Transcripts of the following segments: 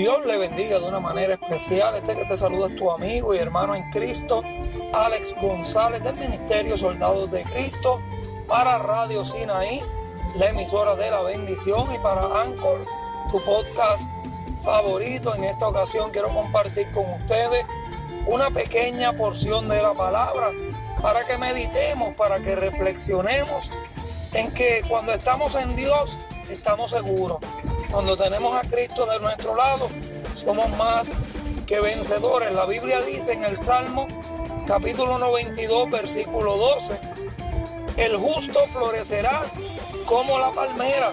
Dios le bendiga de una manera especial. Este que te saluda es tu amigo y hermano en Cristo, Alex González del Ministerio Soldados de Cristo, para Radio Sinaí, la emisora de la bendición, y para Anchor, tu podcast favorito. En esta ocasión quiero compartir con ustedes una pequeña porción de la palabra para que meditemos, para que reflexionemos en que cuando estamos en Dios estamos seguros cuando tenemos a Cristo de nuestro lado, somos más que vencedores. La Biblia dice en el Salmo capítulo 92, versículo 12, el justo florecerá como la palmera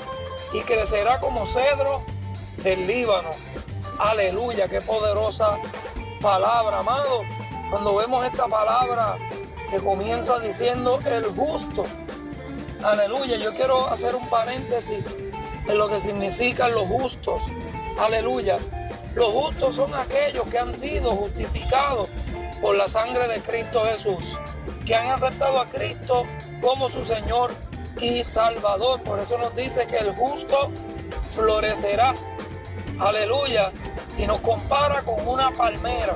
y crecerá como cedro del Líbano. Aleluya, qué poderosa palabra, amado. Cuando vemos esta palabra que comienza diciendo el justo. Aleluya, yo quiero hacer un paréntesis en lo que significan los justos. Aleluya. Los justos son aquellos que han sido justificados por la sangre de Cristo Jesús, que han aceptado a Cristo como su Señor y Salvador. Por eso nos dice que el justo florecerá. Aleluya. Y nos compara con una palmera.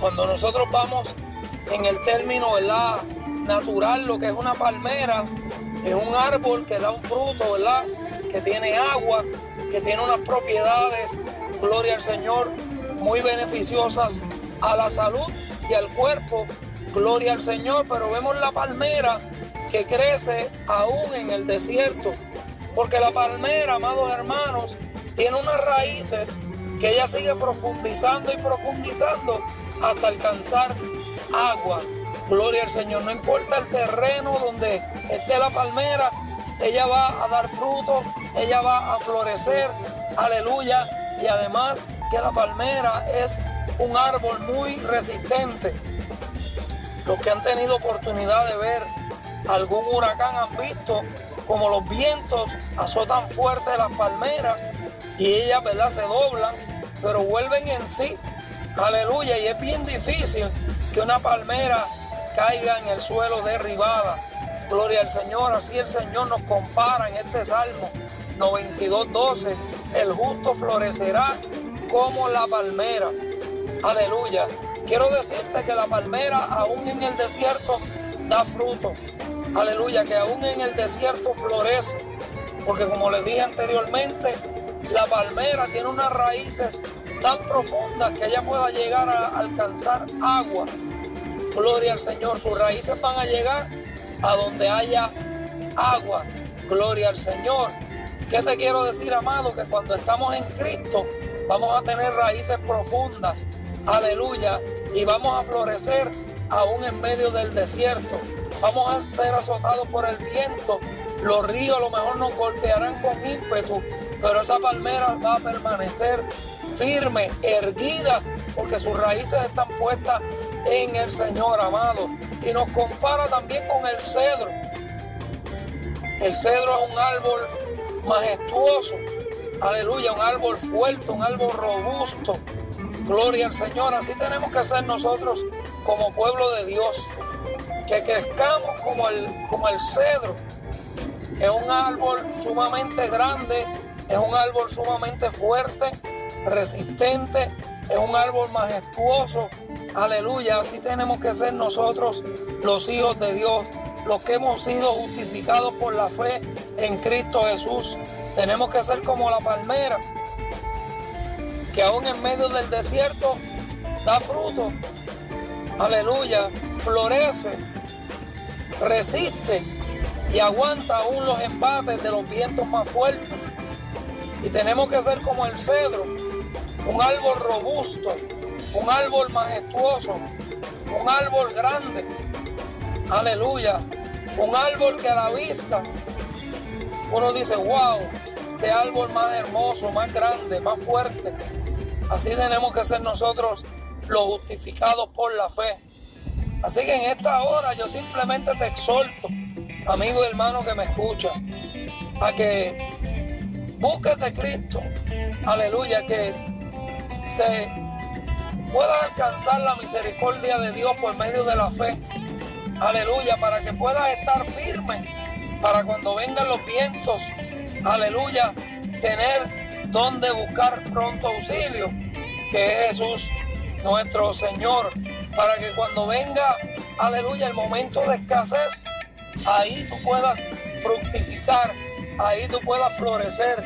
Cuando nosotros vamos en el término ¿verdad? natural, lo que es una palmera, es un árbol que da un fruto, ¿verdad? Que tiene agua, que tiene unas propiedades, gloria al Señor, muy beneficiosas a la salud y al cuerpo, gloria al Señor, pero vemos la palmera que crece aún en el desierto, porque la palmera, amados hermanos, tiene unas raíces que ella sigue profundizando y profundizando hasta alcanzar agua. Gloria al Señor, no importa el terreno donde esté la palmera, ella va a dar fruto, ella va a florecer, aleluya, y además que la palmera es un árbol muy resistente. Los que han tenido oportunidad de ver algún huracán han visto como los vientos azotan fuerte las palmeras y ellas, ¿verdad? Se doblan, pero vuelven en sí. Aleluya, y es bien difícil que una palmera caiga en el suelo derribada. Gloria al Señor. Así el Señor nos compara en este Salmo 92, 12. El justo florecerá como la palmera. Aleluya. Quiero decirte que la palmera aún en el desierto da fruto. Aleluya, que aún en el desierto florece. Porque como les dije anteriormente, la palmera tiene unas raíces tan profundas que ella pueda llegar a alcanzar agua. Gloria al Señor. Sus raíces van a llegar a donde haya agua. Gloria al Señor. ¿Qué te quiero decir, amado? Que cuando estamos en Cristo vamos a tener raíces profundas. Aleluya. Y vamos a florecer aún en medio del desierto. Vamos a ser azotados por el viento. Los ríos a lo mejor nos golpearán con ímpetu, pero esa palmera va a permanecer firme, erguida, porque sus raíces están puestas en el Señor, amado y nos compara también con el cedro. El cedro es un árbol majestuoso, aleluya, un árbol fuerte, un árbol robusto. Gloria al Señor, así tenemos que ser nosotros como pueblo de Dios, que crezcamos como el, como el cedro, es un árbol sumamente grande, es un árbol sumamente fuerte, resistente, es un árbol majestuoso, Aleluya, así tenemos que ser nosotros los hijos de Dios, los que hemos sido justificados por la fe en Cristo Jesús. Tenemos que ser como la palmera, que aún en medio del desierto da fruto. Aleluya, florece, resiste y aguanta aún los embates de los vientos más fuertes. Y tenemos que ser como el cedro, un árbol robusto, un árbol majestuoso, un árbol grande, aleluya, un árbol que a la vista uno dice, wow, qué árbol más hermoso, más grande, más fuerte. Así tenemos que ser nosotros los justificados por la fe. Así que en esta hora yo simplemente te exhorto, amigo y hermano que me escucha, a que busques de Cristo, aleluya, que se puedas alcanzar la misericordia de Dios por medio de la fe. Aleluya, para que puedas estar firme para cuando vengan los vientos. Aleluya, tener donde buscar pronto auxilio, que es Jesús nuestro Señor, para que cuando venga, aleluya, el momento de escasez, ahí tú puedas fructificar, ahí tú puedas florecer,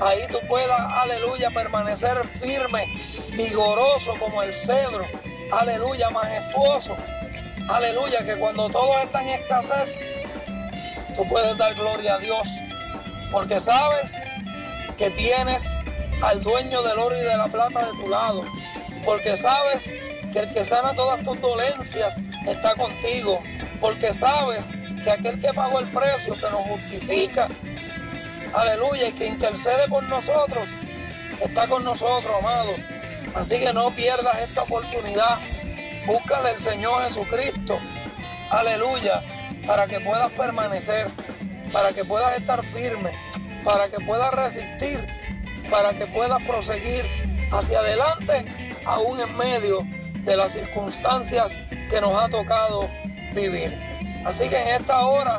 ahí tú puedas, aleluya, permanecer firme, vigoroso como el cedro, aleluya, majestuoso, aleluya, que cuando todo está en escasez, tú puedes dar gloria a Dios, porque sabes que tienes al dueño del oro y de la plata de tu lado, porque sabes que el que sana todas tus dolencias está contigo, porque sabes que aquel que pagó el precio, que nos justifica, aleluya, y que intercede por nosotros, está con nosotros, amado. Así que no pierdas esta oportunidad. Búscale al Señor Jesucristo, aleluya, para que puedas permanecer, para que puedas estar firme, para que puedas resistir, para que puedas proseguir hacia adelante, aún en medio de las circunstancias que nos ha tocado vivir. Así que en esta hora,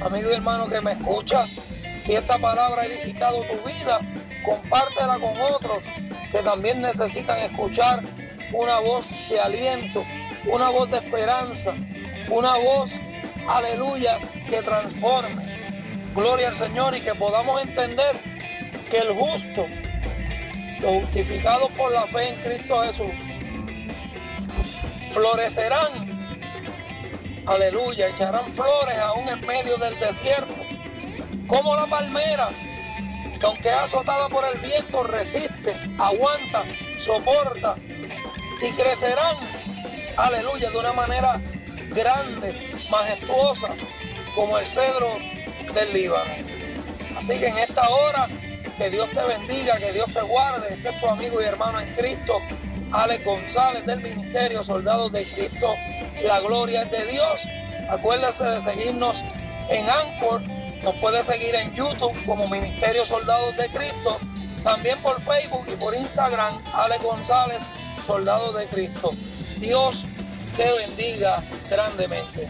amigo y hermano que me escuchas, si esta palabra ha edificado tu vida, compártela con otros que también necesitan escuchar una voz de aliento, una voz de esperanza, una voz, aleluya, que transforme. Gloria al Señor y que podamos entender que el justo, los justificados por la fe en Cristo Jesús, florecerán aleluya, echarán flores aún en medio del desierto, como la palmera, que aunque es azotada por el viento, resiste, aguanta, soporta y crecerán, aleluya, de una manera grande, majestuosa, como el cedro del Líbano. Así que en esta hora, que Dios te bendiga, que Dios te guarde, este es tu amigo y hermano en Cristo, Alex González del Ministerio Soldados de Cristo la gloria es de Dios. Acuérdese de seguirnos en Anchor. Nos puede seguir en YouTube como Ministerio Soldados de Cristo. También por Facebook y por Instagram, Ale González, Soldado de Cristo. Dios te bendiga grandemente.